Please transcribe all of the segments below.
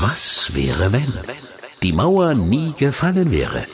Was wäre, wenn die Mauer nie gefallen wäre?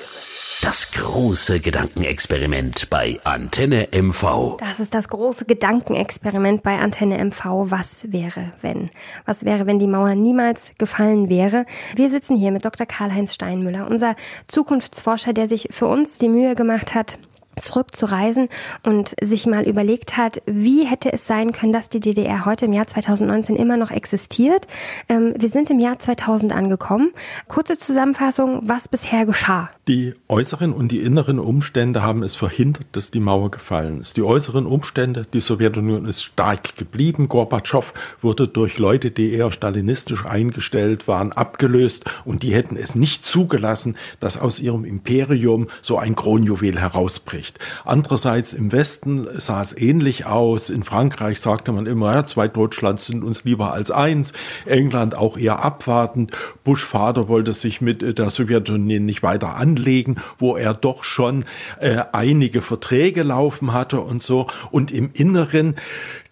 Das große Gedankenexperiment bei Antenne MV. Das ist das große Gedankenexperiment bei Antenne MV. Was wäre, wenn? Was wäre, wenn die Mauer niemals gefallen wäre? Wir sitzen hier mit Dr. Karl-Heinz Steinmüller, unser Zukunftsforscher, der sich für uns die Mühe gemacht hat, zurückzureisen und sich mal überlegt hat, wie hätte es sein können, dass die DDR heute im Jahr 2019 immer noch existiert. Ähm, wir sind im Jahr 2000 angekommen. Kurze Zusammenfassung, was bisher geschah. Die äußeren und die inneren Umstände haben es verhindert, dass die Mauer gefallen ist. Die äußeren Umstände, die Sowjetunion ist stark geblieben. Gorbatschow wurde durch Leute, die eher stalinistisch eingestellt waren, abgelöst und die hätten es nicht zugelassen, dass aus ihrem Imperium so ein Kronjuwel herausbricht nicht. Andererseits im Westen sah es ähnlich aus. In Frankreich sagte man immer, ja, zwei Deutschlands sind uns lieber als eins. England auch eher abwartend. Bush Vater wollte sich mit der Sowjetunion nicht weiter anlegen, wo er doch schon äh, einige Verträge laufen hatte und so. Und im Inneren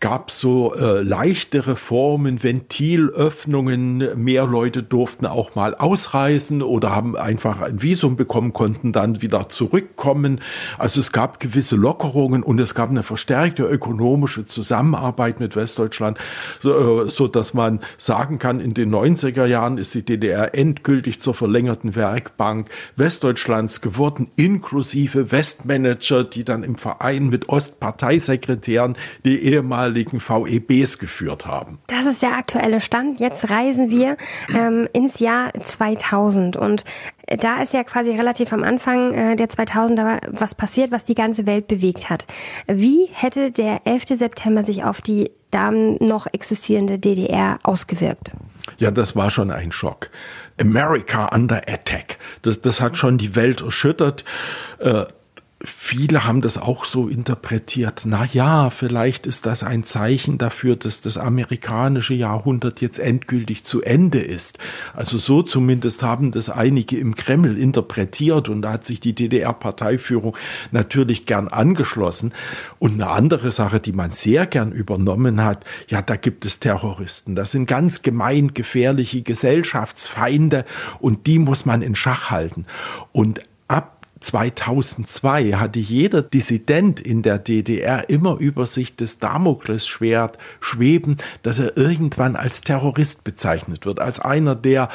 gab so äh, leichte Reformen, Ventilöffnungen, mehr Leute durften auch mal ausreisen oder haben einfach ein Visum bekommen, konnten dann wieder zurückkommen. Also es gab gewisse Lockerungen und es gab eine verstärkte ökonomische Zusammenarbeit mit Westdeutschland, so, äh, so dass man sagen kann, in den 90er Jahren ist die DDR endgültig zur verlängerten Werkbank Westdeutschlands geworden, inklusive Westmanager, die dann im Verein mit Ostparteisekretären die ehemaligen ehemaligen VEBs geführt haben. Das ist der aktuelle Stand. Jetzt reisen wir ähm, ins Jahr 2000 und da ist ja quasi relativ am Anfang äh, der 2000er was passiert, was die ganze Welt bewegt hat. Wie hätte der 11. September sich auf die dann noch existierende DDR ausgewirkt? Ja, das war schon ein Schock. America under attack. Das, das hat schon die Welt erschüttert. Äh, viele haben das auch so interpretiert. Na ja, vielleicht ist das ein Zeichen dafür, dass das amerikanische Jahrhundert jetzt endgültig zu Ende ist. Also so zumindest haben das einige im Kreml interpretiert und da hat sich die DDR-Parteiführung natürlich gern angeschlossen. Und eine andere Sache, die man sehr gern übernommen hat, ja, da gibt es Terroristen. Das sind ganz gemein gefährliche Gesellschaftsfeinde und die muss man in Schach halten. Und 2002 hatte jeder Dissident in der DDR immer über sich das Damoklesschwert schweben, dass er irgendwann als Terrorist bezeichnet wird, als einer, der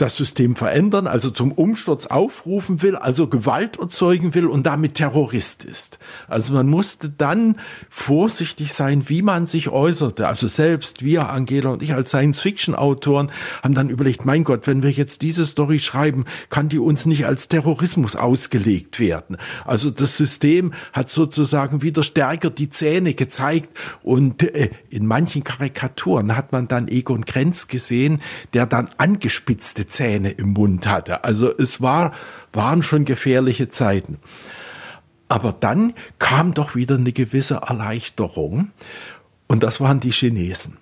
das System verändern, also zum Umsturz aufrufen will, also Gewalt erzeugen will und damit Terrorist ist. Also man musste dann vorsichtig sein, wie man sich äußerte. Also selbst wir, Angela und ich als Science-Fiction-Autoren, haben dann überlegt, mein Gott, wenn wir jetzt diese Story schreiben, kann die uns nicht als Terrorismus ausgelegt werden. Also das System hat sozusagen wieder stärker die Zähne gezeigt und äh, in manchen Karikaturen hat man dann Egon Krenz gesehen, der dann angespitzte Zähne im Mund hatte. Also es war, waren schon gefährliche Zeiten. Aber dann kam doch wieder eine gewisse Erleichterung und das waren die Chinesen.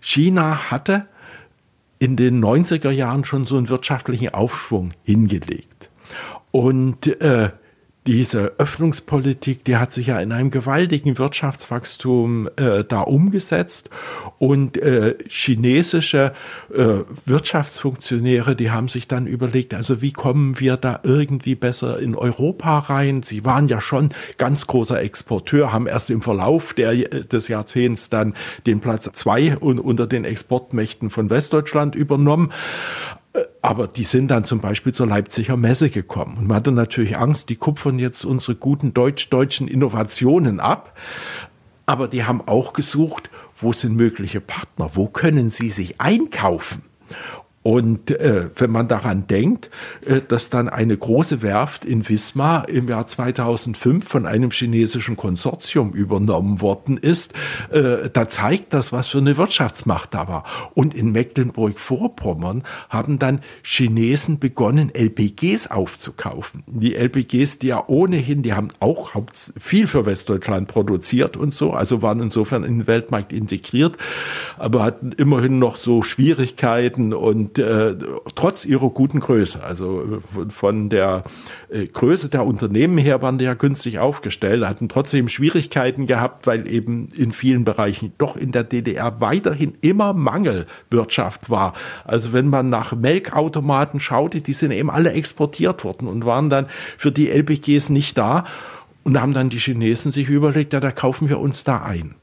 China hatte in den 90er Jahren schon so einen wirtschaftlichen Aufschwung hingelegt. Und äh, diese Öffnungspolitik, die hat sich ja in einem gewaltigen Wirtschaftswachstum äh, da umgesetzt und äh, chinesische äh, Wirtschaftsfunktionäre, die haben sich dann überlegt, also wie kommen wir da irgendwie besser in Europa rein? Sie waren ja schon ganz großer Exporteur, haben erst im Verlauf der, des Jahrzehnts dann den Platz zwei unter den Exportmächten von Westdeutschland übernommen. Aber die sind dann zum Beispiel zur Leipziger Messe gekommen. Und man hatte natürlich Angst, die kupfern jetzt unsere guten deutsch-deutschen Innovationen ab. Aber die haben auch gesucht, wo sind mögliche Partner? Wo können sie sich einkaufen? Und äh, wenn man daran denkt, äh, dass dann eine große Werft in Wismar im Jahr 2005 von einem chinesischen Konsortium übernommen worden ist, äh, da zeigt das, was für eine Wirtschaftsmacht da war. Und in Mecklenburg-Vorpommern haben dann Chinesen begonnen, LPGs aufzukaufen. Die LPGs, die ja ohnehin, die haben auch viel für Westdeutschland produziert und so, also waren insofern in den Weltmarkt integriert, aber hatten immerhin noch so Schwierigkeiten und äh, trotz ihrer guten Größe, also von, von der äh, Größe der Unternehmen her waren die ja günstig aufgestellt, hatten trotzdem Schwierigkeiten gehabt, weil eben in vielen Bereichen doch in der DDR weiterhin immer Mangelwirtschaft war. Also wenn man nach Melkautomaten schaute, die sind eben alle exportiert worden und waren dann für die LPGs nicht da. Und haben dann die Chinesen sich überlegt, ja, da kaufen wir uns da ein.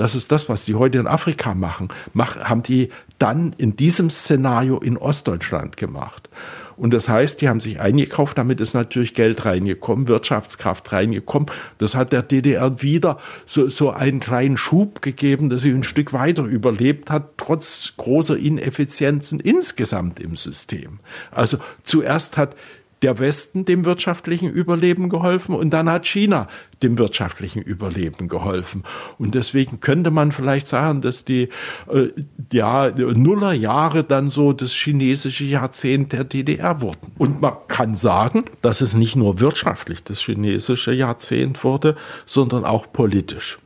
Das ist das, was die heute in Afrika machen. Mach, haben die dann in diesem Szenario in Ostdeutschland gemacht. Und das heißt, die haben sich eingekauft, damit ist natürlich Geld reingekommen, Wirtschaftskraft reingekommen. Das hat der DDR wieder so, so einen kleinen Schub gegeben, dass sie ein Stück weiter überlebt hat, trotz großer Ineffizienzen insgesamt im System. Also zuerst hat der Westen dem wirtschaftlichen Überleben geholfen und dann hat China dem wirtschaftlichen Überleben geholfen. Und deswegen könnte man vielleicht sagen, dass die äh, ja, Nullerjahre dann so das chinesische Jahrzehnt der DDR wurden. Und man kann sagen, dass es nicht nur wirtschaftlich das chinesische Jahrzehnt wurde, sondern auch politisch.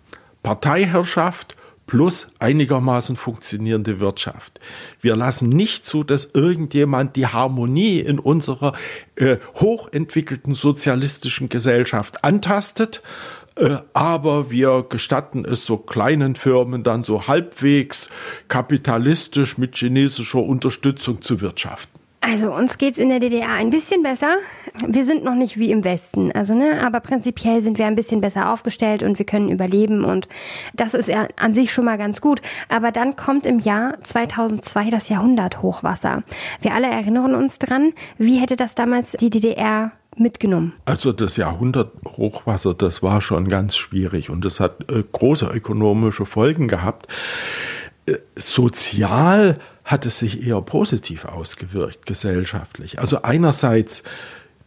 Parteiherrschaft, plus einigermaßen funktionierende Wirtschaft. Wir lassen nicht zu, dass irgendjemand die Harmonie in unserer äh, hochentwickelten sozialistischen Gesellschaft antastet, äh, aber wir gestatten es so kleinen Firmen dann so halbwegs kapitalistisch mit chinesischer Unterstützung zu wirtschaften. Also uns geht's in der DDR ein bisschen besser. Wir sind noch nicht wie im Westen, also ne, aber prinzipiell sind wir ein bisschen besser aufgestellt und wir können überleben und das ist ja an sich schon mal ganz gut. Aber dann kommt im Jahr 2002 das Jahrhunderthochwasser. Wir alle erinnern uns dran. Wie hätte das damals die DDR mitgenommen? Also das Jahrhunderthochwasser, das war schon ganz schwierig und das hat äh, große ökonomische Folgen gehabt. Äh, sozial hat es sich eher positiv ausgewirkt gesellschaftlich. Also einerseits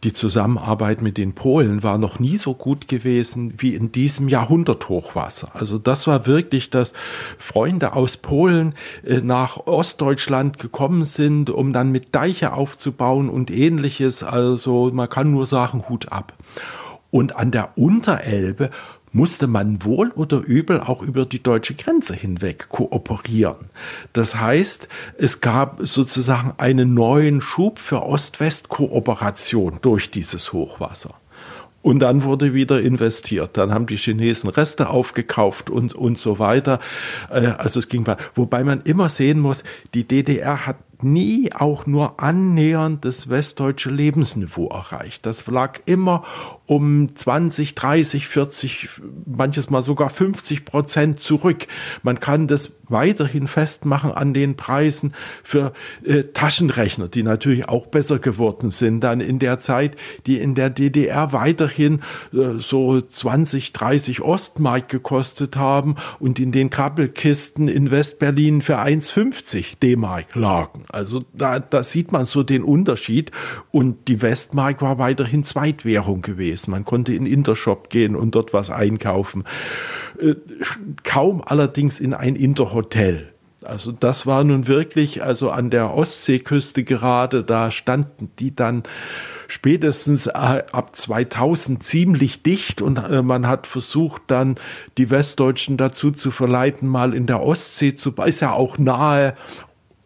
die Zusammenarbeit mit den Polen war noch nie so gut gewesen wie in diesem Jahrhunderthochwasser. Also das war wirklich, dass Freunde aus Polen äh, nach Ostdeutschland gekommen sind, um dann mit Deiche aufzubauen und ähnliches. Also man kann nur sagen, Hut ab. Und an der Unterelbe musste man wohl oder übel auch über die deutsche Grenze hinweg kooperieren. Das heißt, es gab sozusagen einen neuen Schub für Ost-West-Kooperation durch dieses Hochwasser. Und dann wurde wieder investiert. Dann haben die Chinesen Reste aufgekauft und, und so weiter. Äh, also es ging weiter. Wobei man immer sehen muss, die DDR hat nie auch nur annähernd das westdeutsche Lebensniveau erreicht. Das lag immer um 20, 30, 40, manches Mal sogar 50 Prozent zurück. Man kann das weiterhin festmachen an den Preisen für äh, Taschenrechner, die natürlich auch besser geworden sind dann in der Zeit, die in der DDR weiterhin äh, so 20, 30 Ostmark gekostet haben und in den Krabbelkisten in Westberlin für 1,50 D-Mark lagen. Also da, da sieht man so den Unterschied. Und die Westmark war weiterhin Zweitwährung gewesen. Man konnte in Intershop gehen und dort was einkaufen. Äh, kaum allerdings in ein Interhotel. Also das war nun wirklich, also an der Ostseeküste gerade, da standen die dann spätestens äh, ab 2000 ziemlich dicht und äh, man hat versucht dann die Westdeutschen dazu zu verleiten, mal in der Ostsee zu, ist ja auch nahe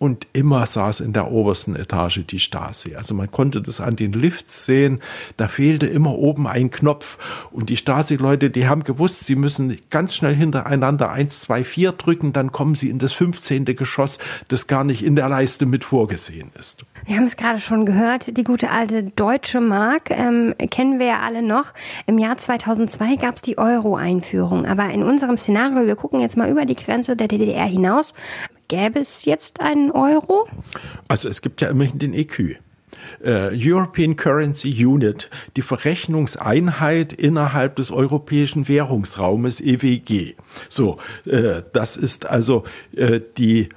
und immer saß in der obersten Etage die Stasi. Also man konnte das an den Lifts sehen, da fehlte immer oben ein Knopf und die Stasi-Leute, die haben gewusst, sie müssen ganz schnell hintereinander eins, zwei, vier drücken, dann kommen sie in das 15. Geschoss, das gar nicht in der Leiste mit vorgesehen ist. Wir haben es gerade schon gehört, die gute alte deutsche Mark ähm, kennen wir ja alle noch. Im Jahr 2002 gab es die Euro-Einführung, aber in unserem Szenario, wir gucken jetzt mal über die Grenze der DDR hinaus, Gäbe es jetzt einen Euro? Also es gibt ja immerhin den EQ. Uh, European Currency Unit, die Verrechnungseinheit innerhalb des europäischen Währungsraumes EWG. So, uh, das ist also uh, die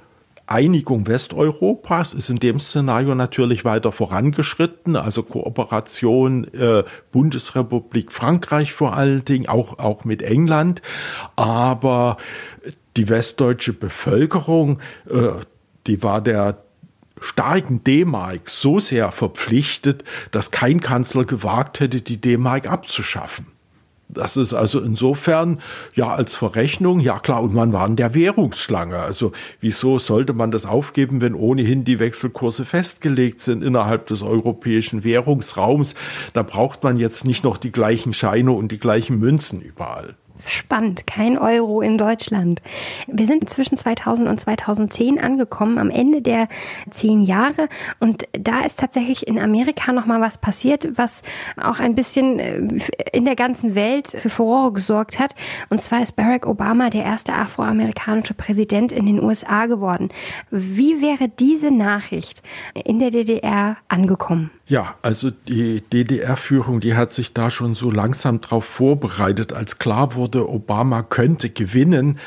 Einigung Westeuropas ist in dem Szenario natürlich weiter vorangeschritten, also Kooperation äh, Bundesrepublik Frankreich vor allen Dingen, auch, auch mit England. Aber die westdeutsche Bevölkerung, äh, die war der starken D-Mark so sehr verpflichtet, dass kein Kanzler gewagt hätte, die D-Mark abzuschaffen. Das ist also insofern ja als Verrechnung, ja klar, und man war in der Währungsschlange. Also wieso sollte man das aufgeben, wenn ohnehin die Wechselkurse festgelegt sind innerhalb des europäischen Währungsraums? Da braucht man jetzt nicht noch die gleichen Scheine und die gleichen Münzen überall. Spannend, kein Euro in Deutschland. Wir sind zwischen 2000 und 2010 angekommen, am Ende der zehn Jahre. Und da ist tatsächlich in Amerika nochmal was passiert, was auch ein bisschen äh, in der ganzen Welt für Furore gesorgt hat. Und zwar ist Barack Obama der erste afroamerikanische Präsident in den USA geworden. Wie wäre diese Nachricht in der DDR angekommen? Ja, also die DDR-Führung, die hat sich da schon so langsam drauf vorbereitet, als klar wurde, Obama könnte gewinnen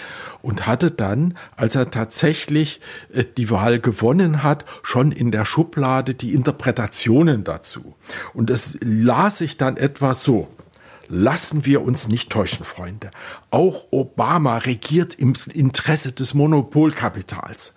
und hatte dann, als er tatsächlich äh, die Wahl gewonnen hat, schon in der Schublade die Interpretationen dazu. Und es las sich dann etwas so. Lassen wir uns nicht täuschen, Freunde. Auch Obama regiert im Interesse des Monopolkapitals.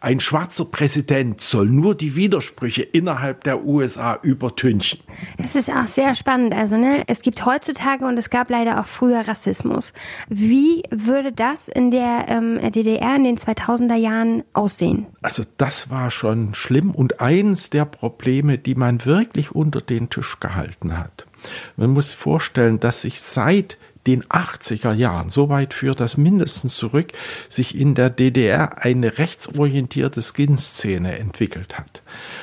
Ein schwarzer Präsident soll nur die Widersprüche innerhalb der USA übertünchen. Es ist auch sehr spannend. Also, ne, es gibt heutzutage und es gab leider auch früher Rassismus. Wie würde das in der ähm, DDR in den 2000er Jahren aussehen? Also, das war schon schlimm und eins der Probleme, die man wirklich unter den Tisch gehalten hat. Man muss vorstellen, dass sich seit den 80er Jahren, so weit führt das mindestens zurück, sich in der DDR eine rechtsorientierte Skin-Szene entwickelt hat,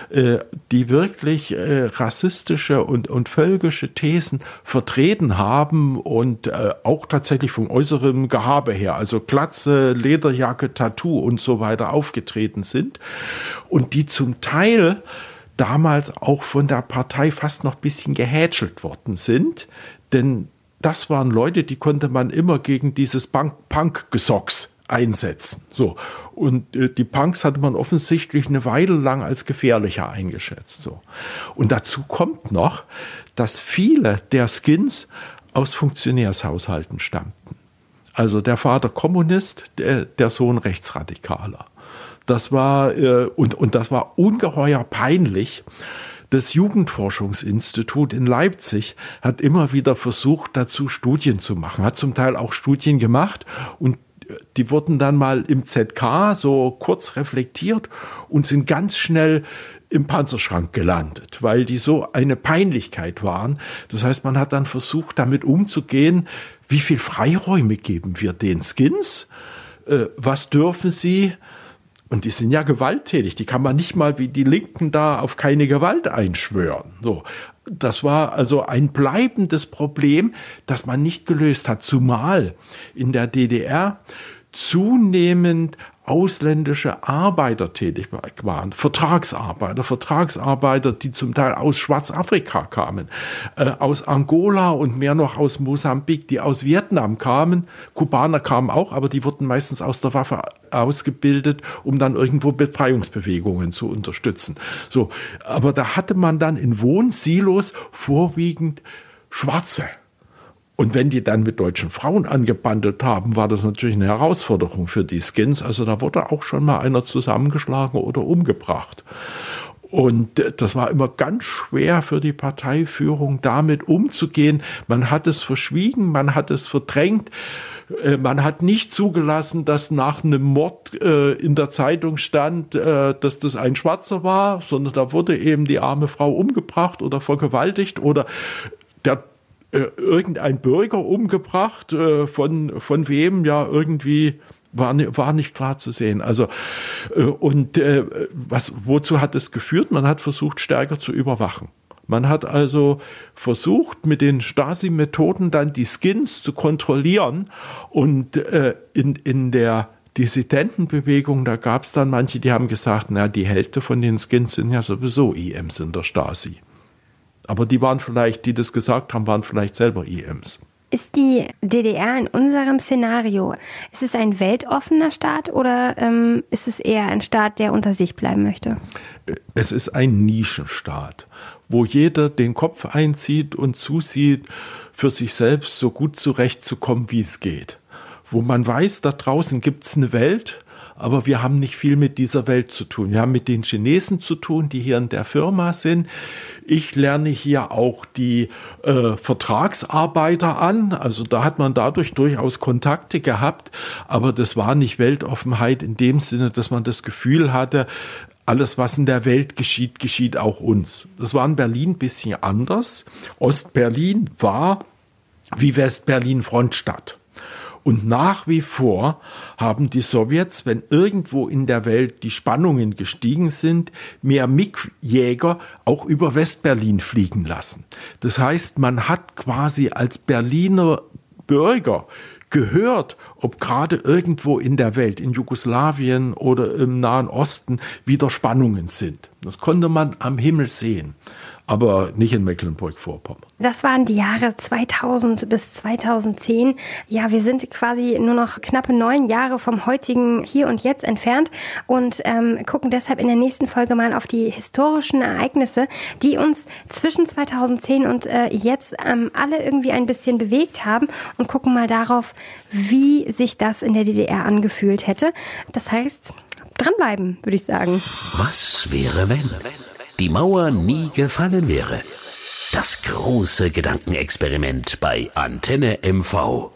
äh, die wirklich äh, rassistische und, und völkische Thesen vertreten haben und äh, auch tatsächlich vom äußeren Gehabe her, also Glatze, Lederjacke, Tattoo und so weiter aufgetreten sind und die zum Teil damals auch von der Partei fast noch ein bisschen gehätschelt worden sind, denn das waren Leute, die konnte man immer gegen dieses Punk-Gesocks einsetzen. So. Und äh, die Punks hatte man offensichtlich eine Weile lang als gefährlicher eingeschätzt. So. Und dazu kommt noch, dass viele der Skins aus Funktionärshaushalten stammten. Also der Vater Kommunist, der, der Sohn Rechtsradikaler. Das war, äh, und, und das war ungeheuer peinlich. Das Jugendforschungsinstitut in Leipzig hat immer wieder versucht, dazu Studien zu machen, hat zum Teil auch Studien gemacht und äh, die wurden dann mal im ZK so kurz reflektiert und sind ganz schnell im Panzerschrank gelandet, weil die so eine Peinlichkeit waren. Das heißt, man hat dann versucht, damit umzugehen, wie viel Freiräume geben wir den Skins? Äh, was dürfen sie? Und die sind ja gewalttätig. Die kann man nicht mal wie die Linken da auf keine Gewalt einschwören. So. Das war also ein bleibendes Problem, das man nicht gelöst hat. Zumal in der DDR zunehmend ausländische Arbeiter tätig waren, Vertragsarbeiter, Vertragsarbeiter, die zum Teil aus Schwarzafrika kamen, äh, aus Angola und mehr noch aus Mosambik, die aus Vietnam kamen. Kubaner kamen auch, aber die wurden meistens aus der Waffe ausgebildet, um dann irgendwo Befreiungsbewegungen zu unterstützen. So, aber da hatte man dann in Wohnsilos vorwiegend Schwarze. Und wenn die dann mit deutschen Frauen angebandelt haben, war das natürlich eine Herausforderung für die Skins. Also da wurde auch schon mal einer zusammengeschlagen oder umgebracht. Und das war immer ganz schwer für die Parteiführung, damit umzugehen. Man hat es verschwiegen, man hat es verdrängt. Äh, man hat nicht zugelassen, dass nach einem Mord äh, in der Zeitung stand, äh, dass das ein Schwarzer war, sondern da wurde eben die arme Frau umgebracht oder vergewaltigt oder der äh, irgendein Bürger umgebracht, äh, von, von wem ja irgendwie war, war nicht klar zu sehen. Also äh, und äh, was wozu hat es geführt? Man hat versucht stärker zu überwachen. Man hat also versucht, mit den Stasi-Methoden dann die Skins zu kontrollieren und äh, in, in der Dissidentenbewegung, da gab es dann manche, die haben gesagt, na, die Hälfte von den Skins sind ja sowieso IMs in der Stasi. Aber die waren vielleicht, die das gesagt haben, waren vielleicht selber IMs. Ist die DDR in unserem Szenario, ist es ein weltoffener Staat oder ähm, ist es eher ein Staat, der unter sich bleiben möchte? Es ist ein Nischenstaat, wo jeder den Kopf einzieht und zusieht, für sich selbst so gut zurechtzukommen, wie es geht. Wo man weiß, da draußen gibt es eine Welt, aber wir haben nicht viel mit dieser Welt zu tun. Wir haben mit den Chinesen zu tun, die hier in der Firma sind. Ich lerne hier auch die äh, Vertragsarbeiter an. Also da hat man dadurch durchaus Kontakte gehabt, aber das war nicht Weltoffenheit in dem Sinne, dass man das Gefühl hatte, alles, was in der Welt geschieht, geschieht auch uns. Das war in Berlin ein bisschen anders. Ostberlin war wie Westberlin Frontstadt. Und nach wie vor haben die Sowjets, wenn irgendwo in der Welt die Spannungen gestiegen sind, mehr MiG-Jäger auch über Westberlin fliegen lassen. Das heißt, man hat quasi als Berliner Bürger gehört, ob gerade irgendwo in der Welt, in Jugoslawien oder im Nahen Osten, wieder Spannungen sind. Das konnte man am Himmel sehen aber nicht in Mecklenburg-Vorpommern. Das waren die Jahre 2000 bis 2010. Ja, wir sind quasi nur noch knappe neun Jahre vom heutigen Hier und Jetzt entfernt und ähm, gucken deshalb in der nächsten Folge mal auf die historischen Ereignisse, die uns zwischen 2010 und äh, jetzt ähm, alle irgendwie ein bisschen bewegt haben und gucken mal darauf, wie sich das in der DDR angefühlt hätte. Das heißt, dranbleiben, würde ich sagen. Was wäre, wenn? Die Mauer nie gefallen wäre. Das große Gedankenexperiment bei Antenne MV.